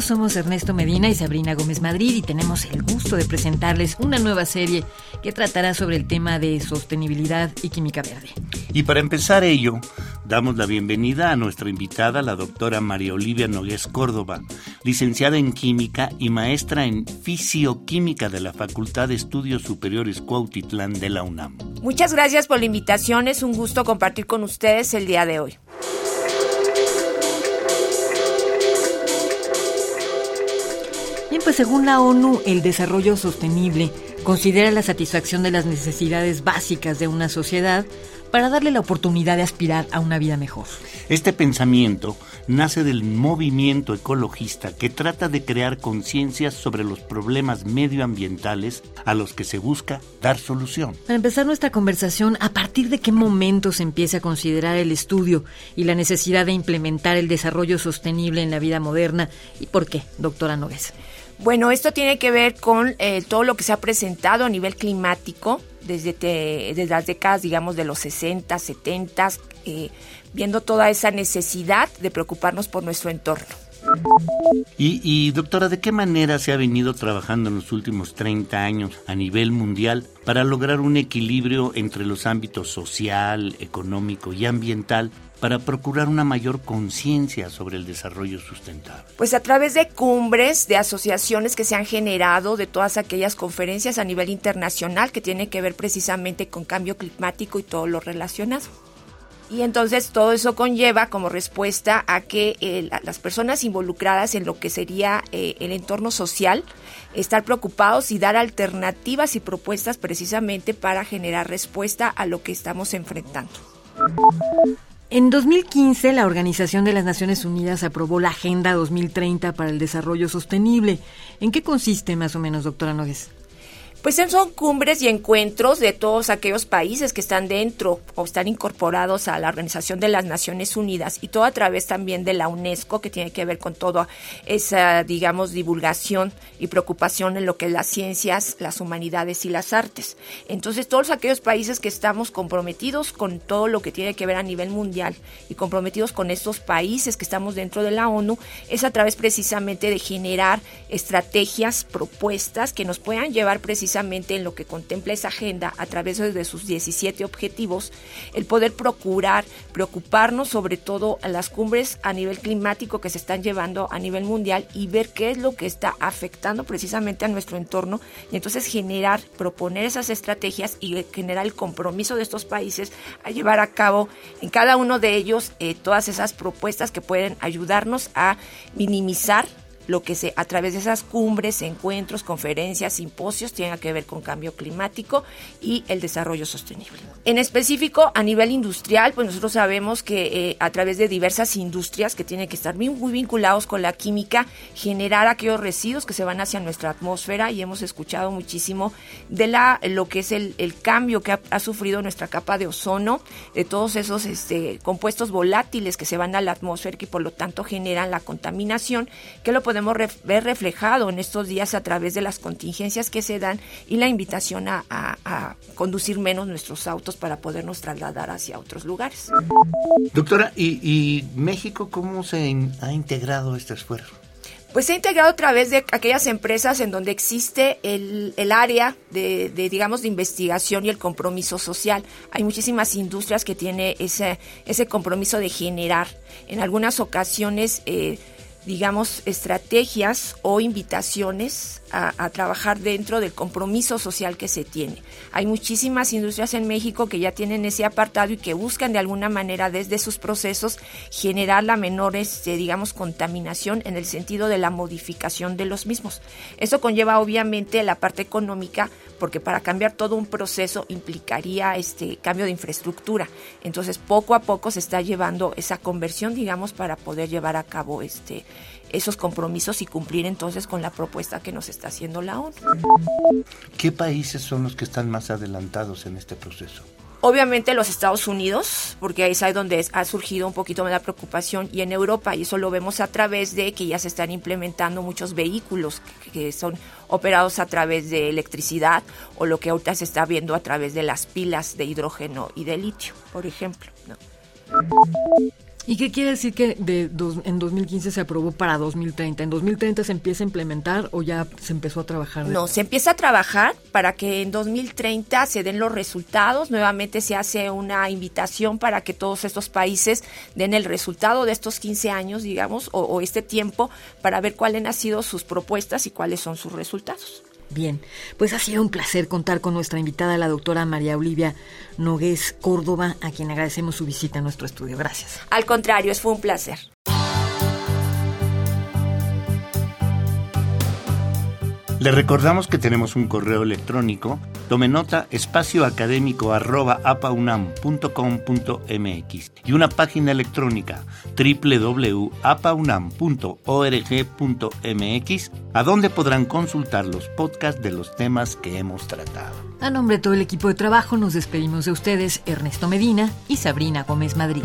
Bienvenidos, somos Ernesto Medina y Sabrina Gómez Madrid y tenemos el gusto de presentarles una nueva serie que tratará sobre el tema de sostenibilidad y química verde. Y para empezar ello, damos la bienvenida a nuestra invitada, la doctora María Olivia Nogués Córdoba, licenciada en Química y maestra en Fisioquímica de la Facultad de Estudios Superiores Cuautitlán de la UNAM. Muchas gracias por la invitación, es un gusto compartir con ustedes el día de hoy. Pues según la ONU, el desarrollo sostenible considera la satisfacción de las necesidades básicas de una sociedad para darle la oportunidad de aspirar a una vida mejor. Este pensamiento nace del movimiento ecologista que trata de crear conciencia sobre los problemas medioambientales a los que se busca dar solución. Para empezar nuestra conversación, ¿a partir de qué momento se empieza a considerar el estudio y la necesidad de implementar el desarrollo sostenible en la vida moderna y por qué, doctora Nogués? Bueno, esto tiene que ver con eh, todo lo que se ha presentado a nivel climático desde, desde las décadas, digamos, de los 60, 70, eh, viendo toda esa necesidad de preocuparnos por nuestro entorno. Y, doctora, ¿de qué manera se ha venido trabajando en los últimos 30 años a nivel mundial para lograr un equilibrio entre los ámbitos social, económico y ambiental para procurar una mayor conciencia sobre el desarrollo sustentable? Pues a través de cumbres, de asociaciones que se han generado, de todas aquellas conferencias a nivel internacional que tienen que ver precisamente con cambio climático y todo lo relacionado. Y entonces todo eso conlleva como respuesta a que eh, las personas involucradas en lo que sería eh, el entorno social, estar preocupados y dar alternativas y propuestas precisamente para generar respuesta a lo que estamos enfrentando. En 2015, la Organización de las Naciones Unidas aprobó la Agenda 2030 para el Desarrollo Sostenible. ¿En qué consiste más o menos, doctora Nogues? Pues son cumbres y encuentros de todos aquellos países que están dentro o están incorporados a la Organización de las Naciones Unidas y todo a través también de la UNESCO que tiene que ver con toda esa, digamos, divulgación y preocupación en lo que es las ciencias, las humanidades y las artes. Entonces todos aquellos países que estamos comprometidos con todo lo que tiene que ver a nivel mundial y comprometidos con estos países que estamos dentro de la ONU es a través precisamente de generar estrategias, propuestas que nos puedan llevar precisamente precisamente en lo que contempla esa agenda a través de sus 17 objetivos, el poder procurar, preocuparnos sobre todo a las cumbres a nivel climático que se están llevando a nivel mundial y ver qué es lo que está afectando precisamente a nuestro entorno y entonces generar, proponer esas estrategias y generar el compromiso de estos países a llevar a cabo en cada uno de ellos eh, todas esas propuestas que pueden ayudarnos a minimizar lo que se a través de esas cumbres, encuentros, conferencias, simposios tenga que ver con cambio climático y el desarrollo sostenible. En específico, a nivel industrial, pues nosotros sabemos que eh, a través de diversas industrias que tienen que estar muy, muy vinculados con la química, generar aquellos residuos que se van hacia nuestra atmósfera y hemos escuchado muchísimo de la lo que es el, cambio que ha, sufrido nuestra capa de ozono, de todos esos este, compuestos volátiles que se van a la atmósfera y por lo tanto generan la contaminación, que lo podemos podemos ver reflejado en estos días a través de las contingencias que se dan y la invitación a, conducir menos nuestros autos para podernos trasladar hacia otros lugares. Doctora, ¿y, México cómo se ha integrado este esfuerzo? Pues se ha integrado a través de aquellas empresas en donde existe el, área de, digamos, de investigación y el compromiso social. Hay muchísimas industrias que tienen ese, ese compromiso de generar. En algunas ocasiones eh, digamos, estrategias o invitaciones a, trabajar dentro del compromiso social que se tiene. Hay muchísimas industrias en México que ya tienen ese apartado y que buscan de alguna manera desde sus procesos generar la menor, este, digamos, contaminación en el sentido de la modificación de los mismos. Eso conlleva obviamente la parte económica porque para cambiar todo un proceso implicaría este cambio de infraestructura. Entonces, poco a poco se está llevando esa conversión, digamos, para poder llevar a cabo este esos compromisos y cumplir entonces con la propuesta que nos está haciendo la ONU. ¿Qué países son los que están más adelantados en este proceso? Obviamente los Estados Unidos, porque ahí es donde ha surgido un poquito más la preocupación, y en Europa, y eso lo vemos a través de que ya se están implementando muchos vehículos que, son operados a través de electricidad o lo que ahorita se está viendo a través de las pilas de hidrógeno y de litio, por ejemplo. ¿Y qué quiere decir que de dos, en 2015 se aprobó para 2030? ¿En 2030 se empieza a implementar o ya se empezó a trabajar? No, se empieza a trabajar para que en 2030 se den los resultados. Nuevamente se hace una invitación para que todos estos países den el resultado de estos 15 años, digamos, o, o este tiempo, para ver cuáles han sido sus propuestas y cuáles son sus resultados. Bien, pues ha sido un placer contar con nuestra invitada, la doctora María Olivia Nogués Córdoba, a quien agradecemos su visita a nuestro estudio. Gracias. Al contrario, fue un placer. Le recordamos que tenemos un correo electrónico, tome nota, espacio académico arroba apaunam.com.mx y una página electrónica www.apaunam.org.mx a donde podrán consultar los podcasts de los temas que hemos tratado. A nombre de todo el equipo de trabajo nos despedimos de ustedes Ernesto Medina y Sabrina Gómez Madrid.